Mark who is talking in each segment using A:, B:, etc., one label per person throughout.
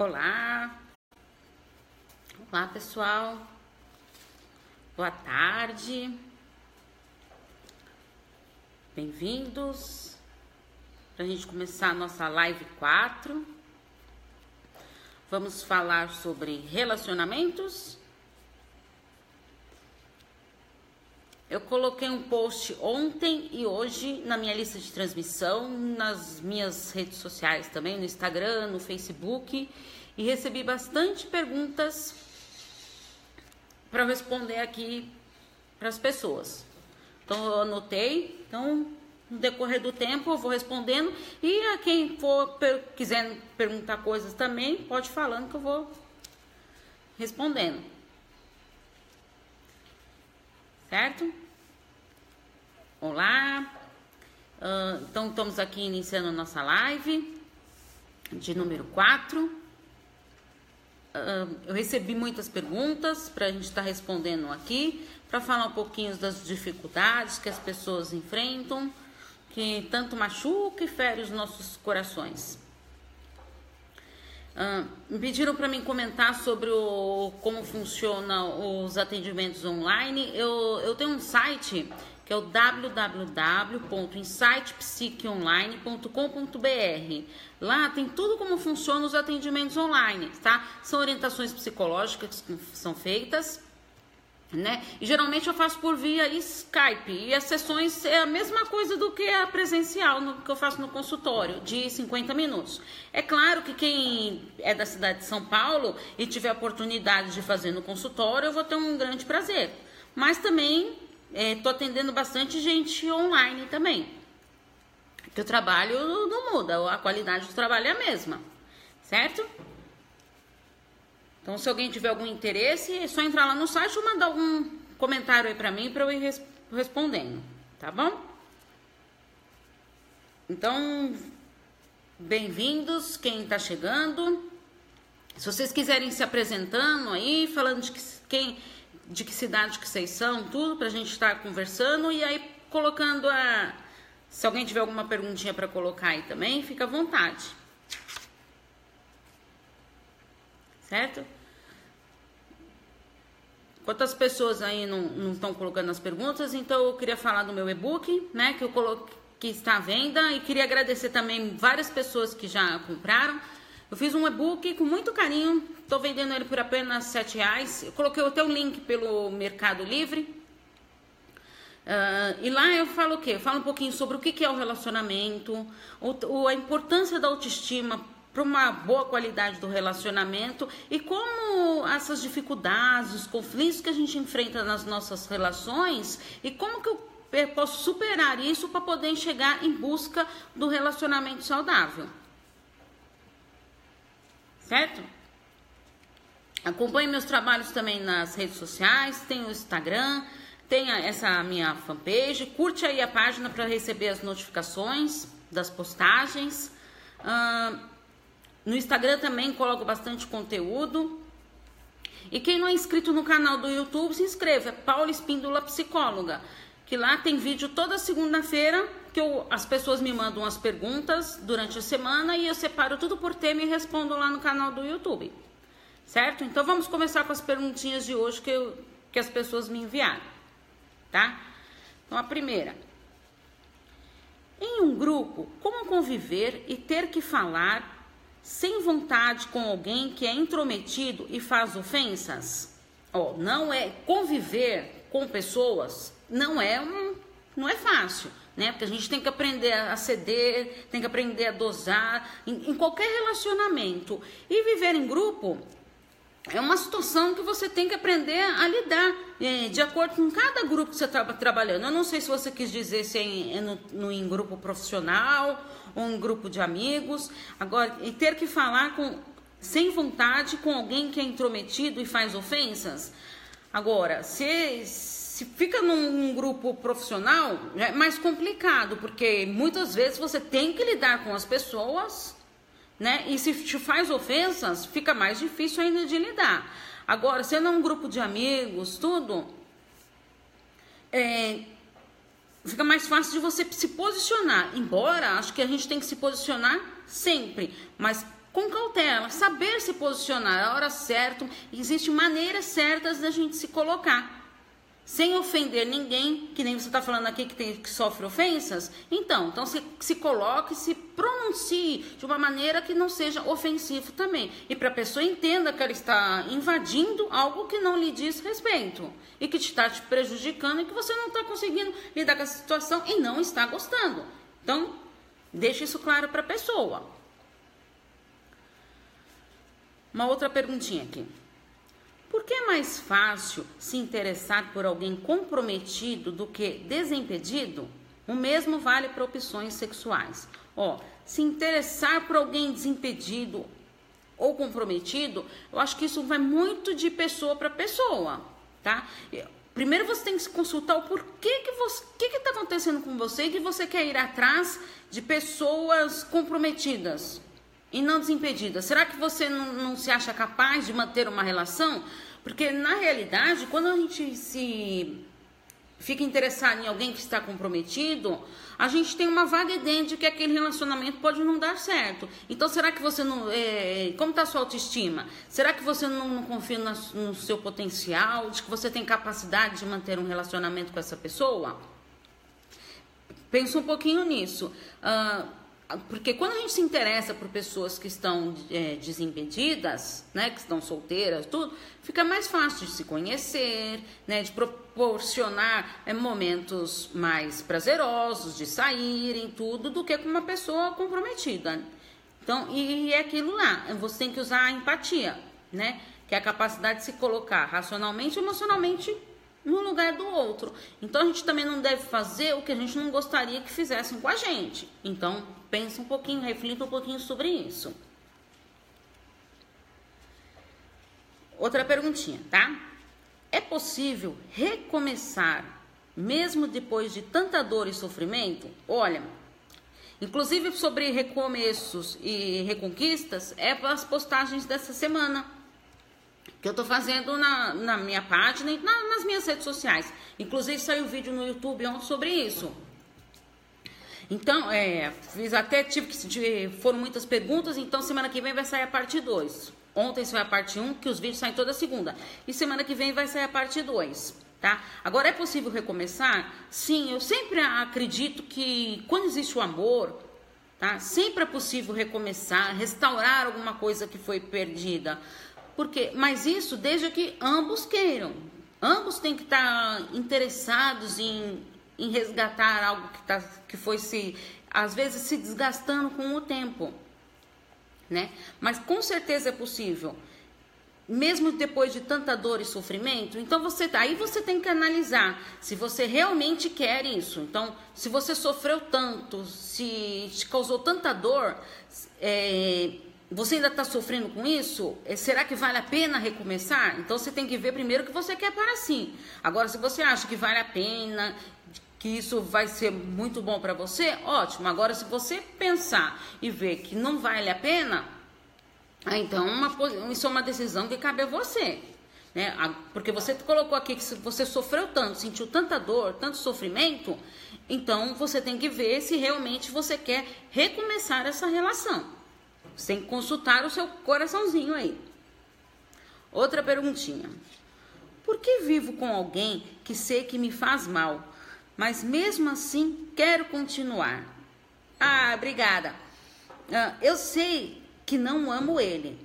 A: Olá. Olá, pessoal. Boa tarde. Bem-vindos. Para a gente começar a nossa live 4. Vamos falar sobre relacionamentos. Eu coloquei um post ontem e hoje na minha lista de transmissão, nas minhas redes sociais também, no Instagram, no Facebook, e recebi bastante perguntas para responder aqui para as pessoas. Então eu anotei, então no decorrer do tempo eu vou respondendo e a quem for per quiser perguntar coisas também, pode falando que eu vou respondendo. Certo? Olá. Uh, então estamos aqui iniciando nossa live de número 4 eu recebi muitas perguntas para a gente estar tá respondendo aqui, para falar um pouquinho das dificuldades que as pessoas enfrentam, que tanto machuca e fere os nossos corações. Uh, me pediram para mim comentar sobre o, como funcionam os atendimentos online. Eu, eu tenho um site que é o www.insightpsiqueonline.com.br. Lá tem tudo como funcionam os atendimentos online, tá? São orientações psicológicas que são feitas, né? E geralmente eu faço por via Skype. E as sessões é a mesma coisa do que a presencial no, que eu faço no consultório, de 50 minutos. É claro que quem é da cidade de São Paulo e tiver a oportunidade de fazer no consultório, eu vou ter um grande prazer. Mas também estou é, atendendo bastante gente online também. Que o trabalho não muda, a qualidade do trabalho é a mesma, certo? Então, se alguém tiver algum interesse, é só entrar lá no site ou mandar algum comentário aí para mim para eu ir res respondendo, tá bom? Então, bem-vindos quem está chegando. Se vocês quiserem se apresentando aí, falando de que, quem de que cidade que vocês são, tudo para a gente estar tá conversando e aí colocando a. Se alguém tiver alguma perguntinha para colocar aí também, fica à vontade. Certo? Quantas pessoas aí não estão colocando as perguntas, então eu queria falar do meu e-book, né? Que eu coloquei que está à venda e queria agradecer também várias pessoas que já compraram. Eu fiz um e-book com muito carinho, estou vendendo ele por apenas sete reais. Eu coloquei até o link pelo Mercado Livre. Uh, e lá eu falo o quê? Eu falo um pouquinho sobre o que é o relacionamento, o, a importância da autoestima para uma boa qualidade do relacionamento e como essas dificuldades, os conflitos que a gente enfrenta nas nossas relações e como que eu posso superar isso para poder chegar em busca do relacionamento saudável certo? Acompanhe meus trabalhos também nas redes sociais, tem o Instagram, tem essa minha fanpage, curte aí a página para receber as notificações das postagens. No Instagram também coloco bastante conteúdo. E quem não é inscrito no canal do YouTube, se inscreva. É Paula Espíndola Psicóloga. Que lá tem vídeo toda segunda-feira que eu, as pessoas me mandam as perguntas durante a semana e eu separo tudo por tema e respondo lá no canal do YouTube. Certo? Então vamos começar com as perguntinhas de hoje que, eu, que as pessoas me enviaram. Tá? Então a primeira. Em um grupo, como conviver e ter que falar sem vontade com alguém que é intrometido e faz ofensas? Ó, não é conviver com pessoas, não é um, não é fácil né? Porque a gente tem que aprender a ceder, tem que aprender a dosar em, em qualquer relacionamento. E viver em grupo é uma situação que você tem que aprender a lidar é, de acordo com cada grupo que você está trabalhando. Eu não sei se você quis dizer se é, é no, no, em grupo profissional ou em grupo de amigos. Agora, e ter que falar com, sem vontade com alguém que é intrometido e faz ofensas. Agora, se se fica num grupo profissional, é mais complicado, porque muitas vezes você tem que lidar com as pessoas, né? E se te faz ofensas, fica mais difícil ainda de lidar. Agora, sendo um grupo de amigos, tudo, é, fica mais fácil de você se posicionar. Embora acho que a gente tem que se posicionar sempre, mas com cautela, saber se posicionar a hora certa. Existem maneiras certas da gente se colocar. Sem ofender ninguém, que nem você está falando aqui que, tem, que sofre ofensas. Então, então se, se coloque, se pronuncie de uma maneira que não seja ofensivo também. E para a pessoa entenda que ela está invadindo algo que não lhe diz respeito. E que está te prejudicando e que você não está conseguindo lidar com a situação e não está gostando. Então, deixe isso claro para a pessoa. Uma outra perguntinha aqui. Por que é mais fácil se interessar por alguém comprometido do que desimpedido? O mesmo vale para opções sexuais. Ó, se interessar por alguém desimpedido ou comprometido, eu acho que isso vai muito de pessoa para pessoa, tá? Primeiro você tem que se consultar o porquê que você, que está acontecendo com você e que você quer ir atrás de pessoas comprometidas e não desimpedida? Será que você não, não se acha capaz de manter uma relação? Porque na realidade, quando a gente se fica interessado em alguém que está comprometido, a gente tem uma vaga ideia de que aquele relacionamento pode não dar certo. Então, será que você não. É, como está a sua autoestima? Será que você não, não confia no, seu potencial, de que você tem capacidade de manter um relacionamento com essa pessoa? Pensa um pouquinho nisso. Uh, porque quando a gente se interessa por pessoas que estão é, desimpedidas, né, que estão solteiras, tudo, fica mais fácil de se conhecer, né, de proporcionar é, momentos mais prazerosos, de saírem, tudo, do que com uma pessoa comprometida. Então, e, e é aquilo lá, você tem que usar a empatia, né, que é a capacidade de se colocar racionalmente e emocionalmente no lugar do outro. Então a gente também não deve fazer o que a gente não gostaria que fizessem com a gente. Então pensa um pouquinho, reflita um pouquinho sobre isso. Outra perguntinha, tá? É possível recomeçar mesmo depois de tanta dor e sofrimento? Olha, inclusive sobre recomeços e reconquistas, é as postagens dessa semana que eu tô fazendo na, na minha página e na, nas minhas redes sociais. Inclusive saiu um vídeo no YouTube ontem sobre isso. Então, é, fiz até tive que foram muitas perguntas, então semana que vem vai sair a parte 2. Ontem foi a parte 1, um, que os vídeos saem toda segunda. E semana que vem vai sair a parte 2, tá? Agora é possível recomeçar? Sim, eu sempre acredito que quando existe o amor, tá? Sempre é possível recomeçar, restaurar alguma coisa que foi perdida. Porque, mas isso desde que ambos queiram. Ambos têm que estar interessados em, em resgatar algo que, tá, que foi se, às vezes, se desgastando com o tempo. Né? Mas com certeza é possível. Mesmo depois de tanta dor e sofrimento, então você aí você tem que analisar se você realmente quer isso. Então, se você sofreu tanto, se te causou tanta dor, é, você ainda está sofrendo com isso? É, será que vale a pena recomeçar? Então você tem que ver primeiro o que você quer para si. Agora, se você acha que vale a pena, que isso vai ser muito bom para você, ótimo. Agora, se você pensar e ver que não vale a pena, então uma, isso é uma decisão que cabe a você. Né? Porque você colocou aqui que você sofreu tanto, sentiu tanta dor, tanto sofrimento, então você tem que ver se realmente você quer recomeçar essa relação. Você tem que consultar o seu coraçãozinho aí. Outra perguntinha. Por que vivo com alguém que sei que me faz mal, mas mesmo assim quero continuar? Ah, obrigada. Ah, eu sei que não amo ele,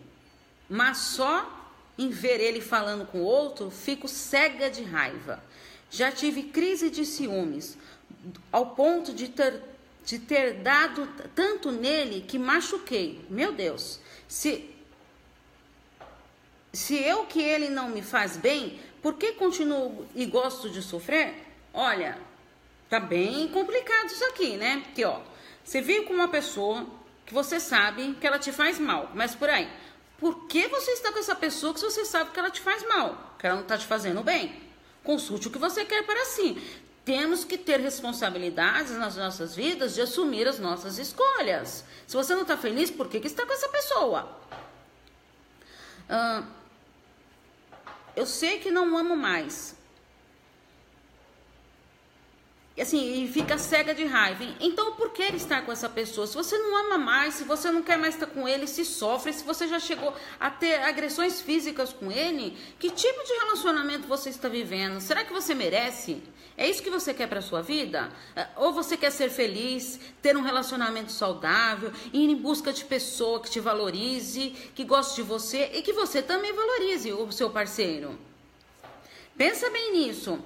A: mas só em ver ele falando com outro fico cega de raiva. Já tive crise de ciúmes, ao ponto de ter de ter dado tanto nele que machuquei. Meu Deus, se se eu que ele não me faz bem, por que continuo e gosto de sofrer? Olha, tá bem complicado isso aqui, né? Porque ó, você vive com uma pessoa que você sabe que ela te faz mal, mas por aí. Por que você está com essa pessoa que você sabe que ela te faz mal, que ela não está te fazendo bem? Consulte o que você quer para si temos que ter responsabilidades nas nossas vidas de assumir as nossas escolhas. Se você não está feliz, por que, que está com essa pessoa? Eu sei que não amo mais. assim, e fica cega de raiva. Então, por que estar com essa pessoa? Se você não ama mais, se você não quer mais estar com ele, se sofre, se você já chegou a ter agressões físicas com ele, que tipo de relacionamento você está vivendo? Será que você merece? É isso que você quer para sua vida? É, ou você quer ser feliz, ter um relacionamento saudável, ir em busca de pessoa que te valorize, que goste de você e que você também valorize o seu parceiro? Pensa bem nisso.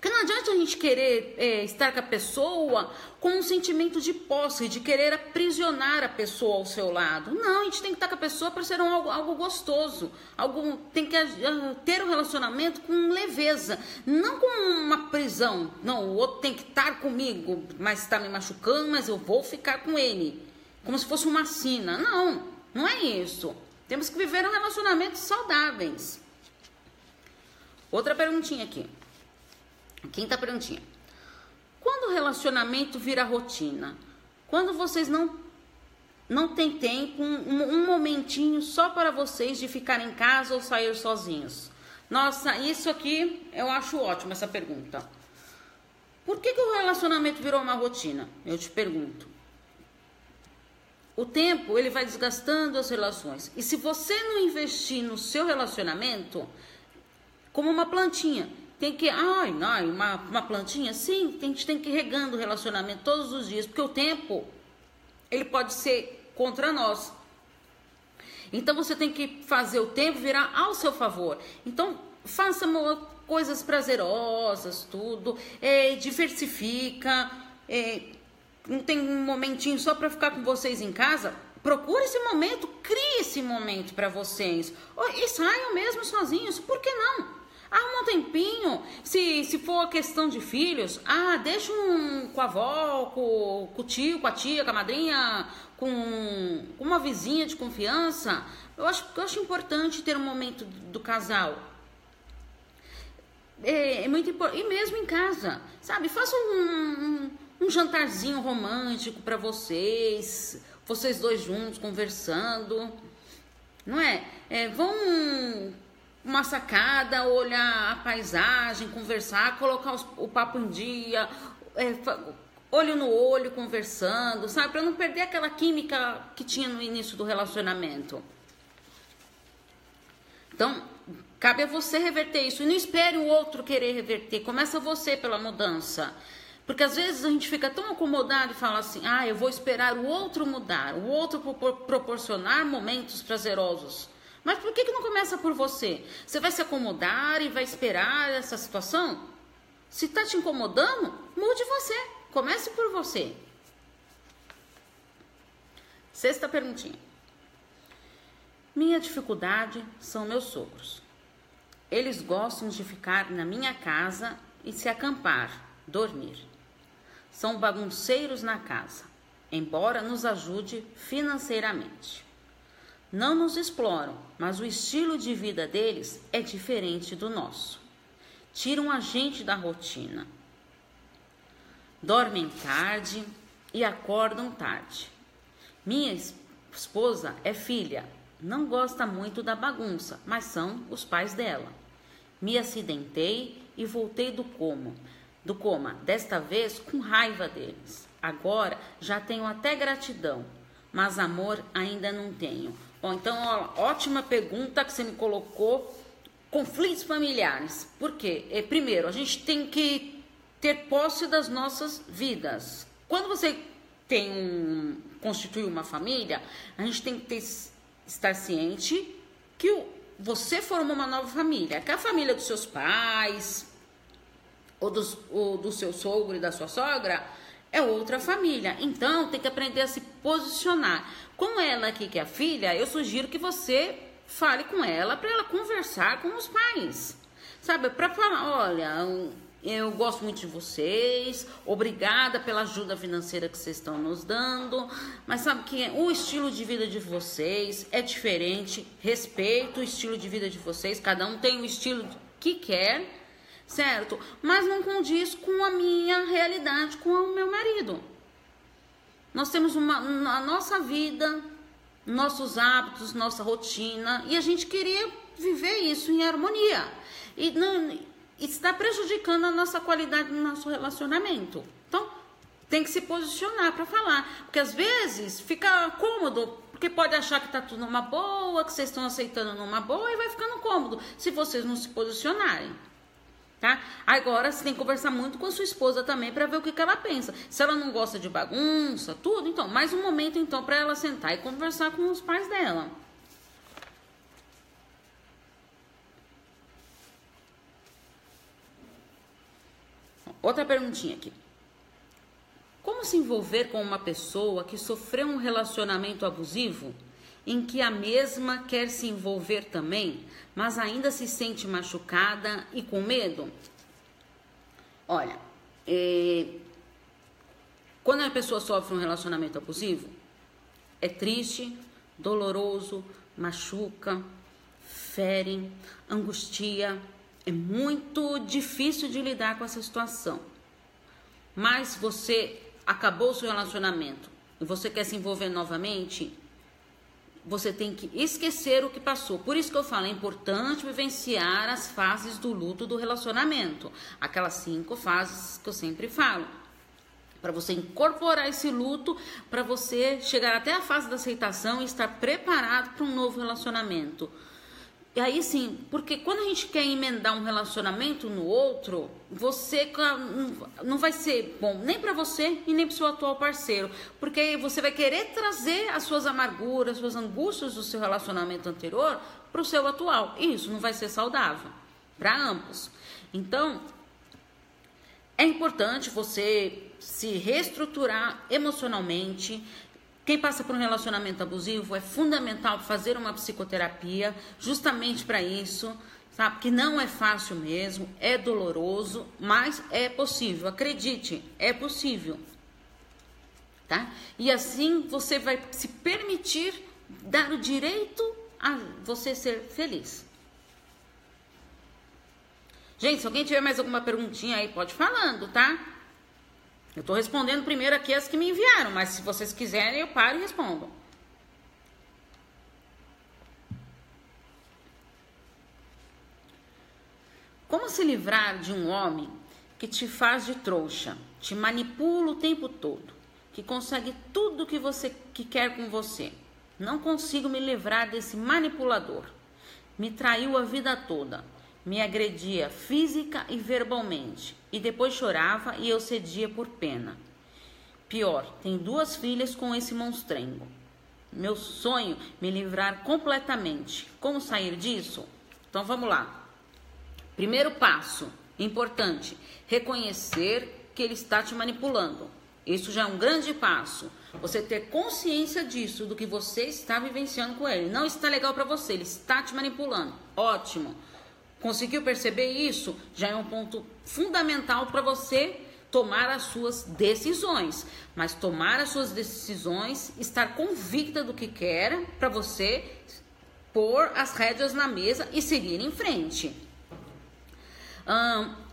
A: Porque não adianta a gente querer é, estar com a pessoa com um sentimento de posse, de querer aprisionar a pessoa ao seu lado. Não, a gente tem que estar com a pessoa para ser um, algo, algo gostoso. Algo, tem que uh, ter um relacionamento com leveza, não com uma prisão. Não, o outro tem que estar comigo, mas está me machucando, mas eu vou ficar com ele. Como se fosse uma sina. Não, não é isso. Temos que viver um relacionamentos saudáveis. Outra perguntinha aqui. Quinta perguntinha. Quando o relacionamento vira rotina? Quando vocês não não tem tempo, um, um, momentinho só para vocês de ficar em casa ou sair sozinhos? Nossa, isso aqui eu acho ótimo essa pergunta. Por que, que o relacionamento virou uma rotina? Eu te pergunto. O tempo ele vai desgastando as relações. E se você não investir no seu relacionamento, como uma plantinha, tem que, ai, ai uma, uma plantinha? Sim, a gente tem que ir regando o relacionamento todos os dias, porque o tempo, ele pode ser contra nós. Então você tem que fazer o tempo virar ao seu favor. Então faça coisas prazerosas, tudo, é, diversifica, é, não tem um momentinho só para ficar com vocês em casa. Procure esse momento, crie esse momento para vocês. E saiam mesmo sozinhos, por que não? Arruma um tempinho. Se, se for questão de filhos, ah, deixa um com a avó, com, com o tio, com a tia, com a madrinha, com, com uma vizinha de confiança. Eu acho, eu acho importante ter um momento do casal. É, é muito importante. E mesmo em casa, sabe? Faça um, um, um jantarzinho romântico para vocês, vocês dois juntos conversando. Não é? é vão uma sacada, olhar a paisagem, conversar, colocar os, o papo em dia, é, olho no olho, conversando, sabe? Para não perder aquela química que tinha no início do relacionamento. Então, cabe a você reverter isso. E não espere o outro querer reverter. Começa você pela mudança. Porque às vezes a gente fica tão acomodado e fala assim: ah, eu vou esperar o outro mudar, o outro proporcionar momentos prazerosos. Mas por que, que não começa por você? Você vai se acomodar e vai esperar essa situação? Se está te incomodando, mude você. Comece por você. Sexta perguntinha. Minha dificuldade são meus sogros. Eles gostam de ficar na minha casa e se acampar, dormir. São bagunceiros na casa, embora nos ajude financeiramente. Não nos exploram, mas o estilo de vida deles é diferente do nosso. Tiram a gente da rotina. Dormem tarde e acordam tarde. Minha esposa é filha, não gosta muito da bagunça, mas são os pais dela. Me acidentei e voltei do coma, do coma, desta vez com raiva deles. Agora já tenho até gratidão, mas amor ainda não tenho Bom, então, ó, ótima pergunta que você me colocou. Conflitos familiares. Por quê? É, primeiro, a gente tem que ter posse das nossas vidas. Quando você tem um, constitui uma família, a gente tem que ter, estar ciente que o, você formou uma nova família, que é a família dos seus pais, ou, dos, ou do seu sogro e da sua sogra, é outra família. Então, tem que aprender a se posicionar. Com ela aqui, que é a filha, eu sugiro que você fale com ela para ela conversar com os pais. Sabe, para falar, olha, eu gosto muito de vocês, obrigada pela ajuda financeira que vocês estão nos dando, mas sabe que o estilo de vida de vocês é diferente, respeito o estilo de vida de vocês, cada um tem o estilo que quer, certo? Mas não condiz com a minha realidade, com o meu marido. Nós temos uma, a nossa vida, nossos hábitos, nossa rotina, e a gente queria viver isso em harmonia. E, não, está prejudicando a nossa qualidade no nosso relacionamento. Então, tem que se posicionar para falar, porque às vezes fica cômodo, porque pode achar que tá tudo numa boa, que vocês estão aceitando numa boa e vai ficando cômodo se vocês não se posicionarem. Tá? Agora você tem que conversar muito com a sua esposa também para ver o que, que ela pensa. Se ela não gosta de bagunça, tudo, então, mais um momento então para ela sentar e conversar com os pais dela. Outra perguntinha aqui. Como se envolver com uma pessoa que sofreu um relacionamento abusivo em que a mesma quer se envolver também, mas ainda se sente machucada e com medo? Olha, é... quando a pessoa sofre um relacionamento abusivo, é triste, doloroso, machuca, fere, angustia, é muito difícil de lidar com essa situação. Mas você acabou o seu relacionamento e você quer se envolver novamente, você tem que esquecer o que passou. Por isso que eu falo, é importante vivenciar as fases do luto do relacionamento. Aquelas cinco fases que eu sempre falo. Para você incorporar esse luto, para você chegar até a fase da aceitação e estar preparado para um novo relacionamento. E aí sim, porque quando a gente quer emendar um relacionamento no outro, você não vai ser bom nem para você e nem para seu atual parceiro, porque você vai querer trazer as suas amarguras, as suas angústias do seu relacionamento anterior para o seu atual. E isso não vai ser saudável para ambos. Então, é importante você se reestruturar emocionalmente, quem passa por um relacionamento abusivo é fundamental fazer uma psicoterapia justamente para isso, sabe? Que não é fácil mesmo, é doloroso, mas é possível. Acredite, é possível. Tá? E assim você vai se permitir dar o direito a você ser feliz. Gente, se alguém tiver mais alguma perguntinha aí, pode falando, tá? Eu estou respondendo primeiro aqui as que me enviaram, mas se vocês quiserem, eu paro e respondo. Como se livrar de um homem que te faz de trouxa, te manipula o tempo todo, que consegue tudo que você que quer com você? Não consigo me livrar desse manipulador. Me traiu a vida toda me agredia física e verbalmente, e depois chorava e eu cedia por pena. Pior, tem duas filhas com esse monstrengo. Meu sonho me livrar completamente. Como sair disso? Então vamos lá. Primeiro passo, importante, reconhecer que ele está te manipulando. Isso já é um grande passo. Você ter consciência disso, do que você está vivenciando com ele. Não está legal para você, ele está te manipulando. Ótimo. Conseguiu perceber isso? Já é um ponto fundamental para você tomar as suas decisões. Mas tomar as suas decisões, estar convicta do que quer para você pôr as rédeas na mesa e seguir em frente.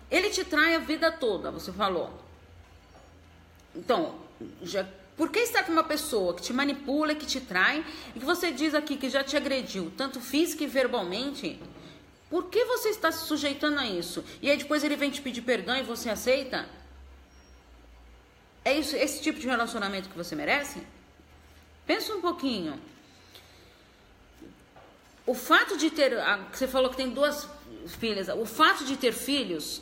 A: ele te trai a vida toda, você falou. Então, já, por que estar com uma pessoa que te manipula, que te trai e que você diz aqui que já te agrediu, tanto física e verbalmente? Por que você está se sujeitando a isso? E aí depois ele vem te pedir perdão e você aceita? É isso, esse tipo de relacionamento que você merece? Pensa um pouquinho. O fato de ter, você falou que tem duas filhas, o fato de ter filhos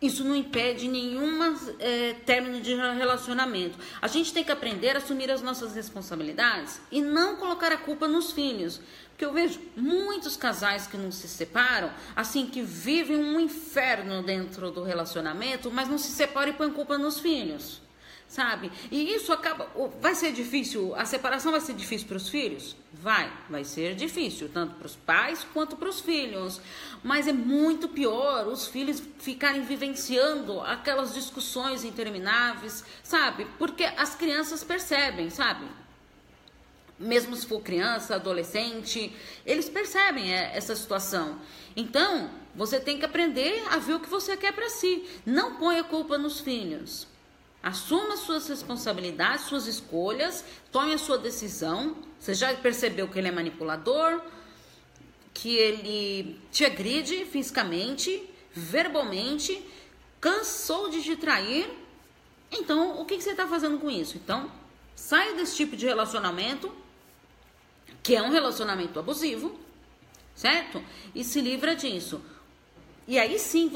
A: isso não impede nenhuma é, término de relacionamento. A gente tem que aprender a assumir as nossas responsabilidades e não colocar a culpa nos filhos. Porque eu vejo muitos casais que não se separam, assim, que vivem um inferno dentro do relacionamento, mas não se separam e põem culpa nos filhos sabe? E isso acaba. Vai ser difícil, a separação vai ser difícil para os filhos? Vai, vai ser difícil, tanto para os pais quanto para os filhos. Mas é muito pior os filhos ficarem vivenciando aquelas discussões intermináveis, sabe? Porque as crianças percebem, sabe? Mesmo se for criança, adolescente, eles percebem é, essa situação. Então, você tem que aprender a ver o que você quer para si. Não ponha culpa nos filhos. Assuma suas responsabilidades, suas escolhas, tome a sua decisão. Você já percebeu que ele é manipulador, que ele te agride fisicamente, verbalmente, cansou de te trair. Então, o que, você está fazendo com isso? Então, sai desse tipo de relacionamento, que é um relacionamento abusivo, certo? E se livra disso. E aí sim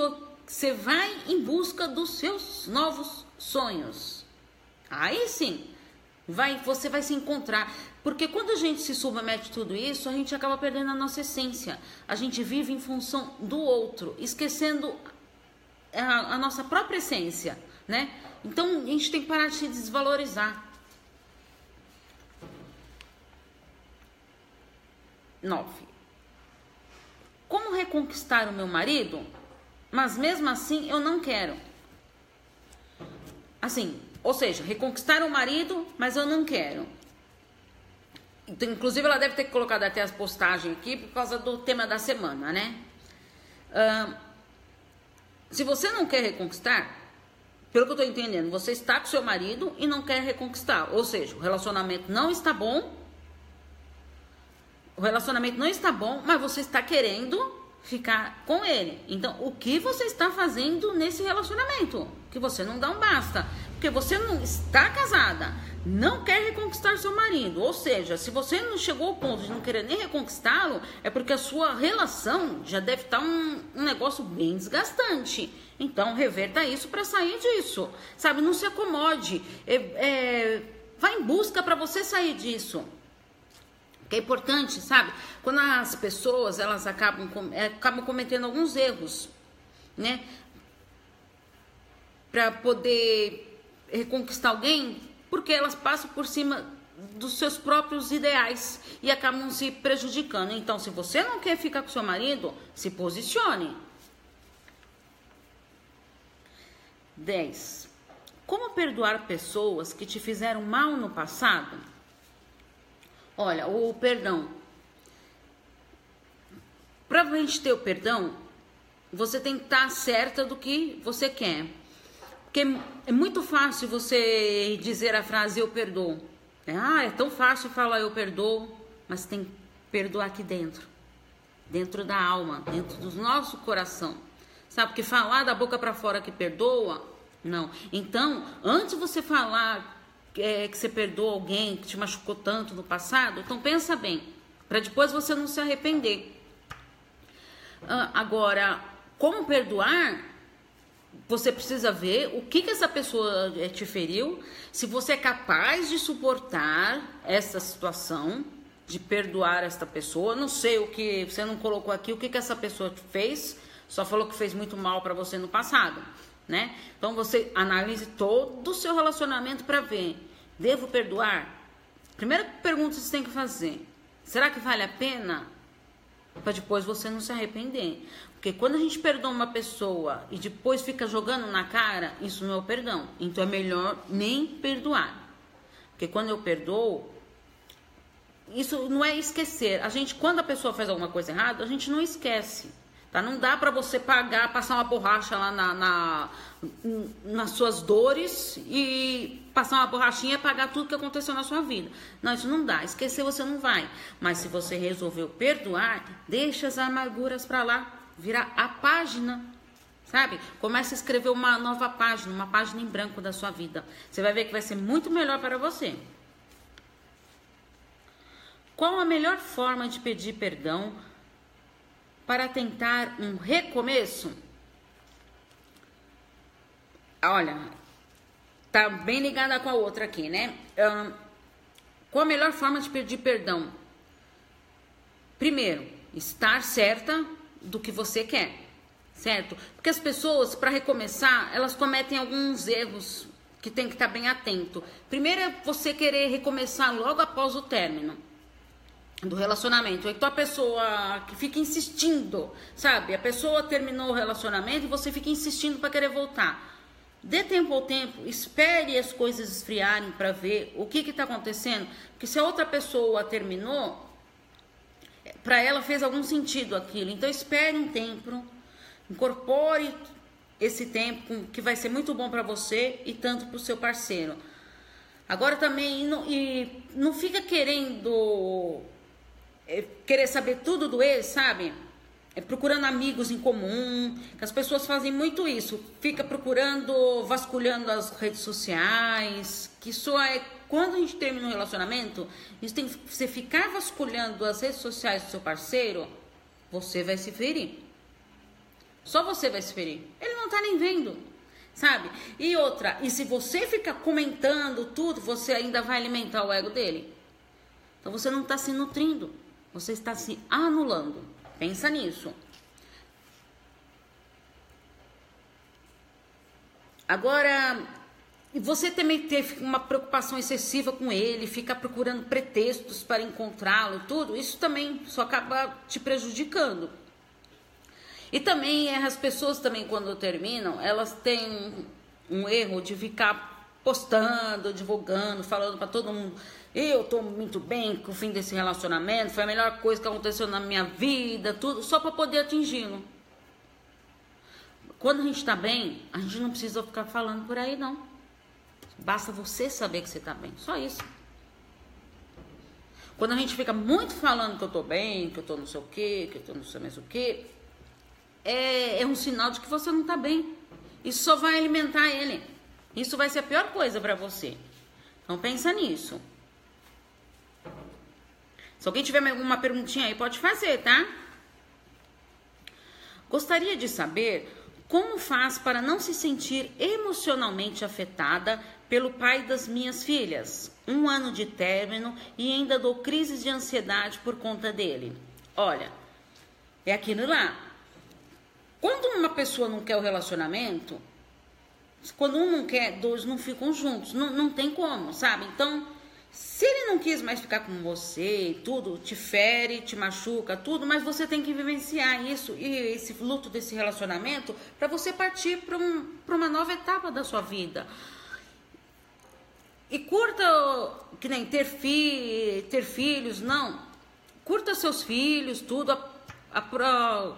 A: você vai em busca dos seus novos sonhos. Aí sim, vai, você vai se encontrar. Porque quando a gente se submete a tudo isso, a gente acaba perdendo a nossa essência. A gente vive em função do outro, esquecendo a, a nossa própria essência, né? Então a gente tem que parar de se desvalorizar. 9. Como reconquistar o meu marido? Mas mesmo assim eu não quero. Assim, ou seja, reconquistar o marido, mas eu não quero. Então, inclusive, ela deve ter colocado até as postagens aqui por causa do tema da semana, né? Uh, se você não quer reconquistar, pelo que eu tô entendendo, você está com seu marido e não quer reconquistar. Ou seja, o relacionamento não está bom. O relacionamento não está bom, mas você está querendo ficar com ele. Então, o que você está fazendo nesse relacionamento? Que você não dá um basta. Porque você não está casada, não quer reconquistar seu marido. Ou seja, se você não chegou ao ponto de não querer nem reconquistá-lo, é porque a sua relação já deve estar um, um negócio bem desgastante. Então, reverta isso para sair disso. Sabe, não se acomode. É, é, vá em busca para você sair disso. Que é importante, sabe? Quando as pessoas elas acabam, é, acabam cometendo alguns erros, né? Para poder reconquistar alguém, porque elas passam por cima dos seus próprios ideais e acabam se prejudicando. Então, se você não quer ficar com seu marido, se posicione. 10. Como perdoar pessoas que te fizeram mal no passado? Olha, o perdão. Para a gente ter o perdão, você tem que estar certa do que você quer. Porque é muito fácil você dizer a frase eu perdoo. É, ah, é tão fácil falar eu perdoo, mas tem que perdoar aqui dentro. Dentro da alma, dentro do nosso coração. Sabe? Porque falar da boca para fora que perdoa, não. Então, antes de você falar é, que você perdoa alguém que te machucou tanto no passado, então pensa bem, para depois você não se arrepender. Ah, agora, como perdoar? Você precisa ver o que, que essa pessoa é, te feriu, se você é capaz de suportar essa situação, de perdoar esta pessoa. Não sei o que você não colocou aqui, o que, que essa pessoa fez, só falou que fez muito mal para você no passado, né? Então você analise todo o seu relacionamento para ver Devo perdoar? Primeira pergunta que você tem que fazer: será que vale a pena? Para depois você não se arrepender. Porque quando a gente perdoa uma pessoa e depois fica jogando na cara, isso não é o perdão. Então é melhor nem perdoar. Porque quando eu perdoo, isso não é esquecer. A gente, quando a pessoa faz alguma coisa errada, a gente não esquece. Tá? Não dá para você pagar, passar uma borracha lá na, na, nas suas dores e passar uma borrachinha e pagar tudo que aconteceu na sua vida. Não, isso não dá. Esquecer você não vai. Mas se você resolveu perdoar, deixa as amarguras para lá, virar a página. Sabe? Comece a escrever uma nova página, uma página em branco da sua vida. Você vai ver que vai ser muito melhor para você. Qual a melhor forma de pedir perdão para tentar um recomeço? Olha, tá bem ligada com a outra aqui, né? Um, qual a melhor forma de pedir perdão? Primeiro, estar certa do que você quer, certo? Porque as pessoas, para recomeçar, elas cometem alguns erros que tem que estar bem atento. Primeiro é você querer recomeçar logo após o término do relacionamento. Então a pessoa que fica insistindo, sabe? A pessoa terminou o relacionamento e você fica insistindo para querer voltar. Dê tempo ao tempo, espere as coisas esfriarem para ver o que está acontecendo. Porque se a outra pessoa terminou, para ela fez algum sentido aquilo. Então espere um tempo, incorpore esse tempo que vai ser muito bom para você e tanto para o seu parceiro. Agora também, e não, e não fica querendo é, querer saber tudo do ex, sabe? É, procurando amigos em comum, que as pessoas fazem muito isso, fica procurando, vasculhando as redes sociais, que isso é quando a gente termina um relacionamento, isso tem você ficar vasculhando as redes sociais do seu parceiro, você vai se ferir. Só você vai se ferir. Ele não tá nem vendo, sabe? E outra, e se você ficar comentando tudo, você ainda vai alimentar o ego dele. Então você não está se nutrindo, você está se anulando. Pensa nisso. Agora, você também ter uma preocupação excessiva com ele, ficar procurando pretextos para encontrá-lo, tudo, isso também só acaba te prejudicando. E também as pessoas também quando terminam, elas têm um erro de ficar postando, divulgando, falando para todo mundo. Eu tô muito bem com o fim desse relacionamento, foi a melhor coisa que aconteceu na minha vida, tudo, só para poder atingi-lo. Quando a gente tá bem, a gente não precisa ficar falando por aí, não. Basta você saber que você tá bem, só isso. Quando a gente fica muito falando que eu tô bem, que eu tô não sei o quê, que eu tô não sei mais o quê, é, é um sinal de que você não tá bem. Isso só vai alimentar ele. Isso vai ser a pior coisa para você. Então pensa nisso. Se alguém tiver alguma perguntinha aí, pode fazer, tá? Gostaria de saber como faz para não se sentir emocionalmente afetada pelo pai das minhas filhas. Um ano de término e ainda dou crises de ansiedade por conta dele. Olha, é aquilo lá. Quando uma pessoa não quer o relacionamento, quando um não quer, dois não ficam juntos. Não, não tem como, sabe? Então, se ele não quis mais ficar com você, tudo, te fere, te machuca, tudo, mas você tem que vivenciar isso e esse luto desse relacionamento para você partir para um, uma nova etapa da sua vida. E curta, que nem ter, fi, ter filhos, não. Curta seus filhos, tudo. A, a,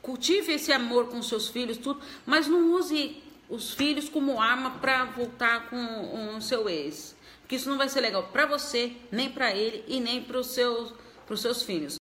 A: cultive esse amor com seus filhos, tudo, mas não use os filhos como arma para voltar com o seu ex. Porque isso não vai ser legal para você, nem para ele e nem para os seus, seus filhos.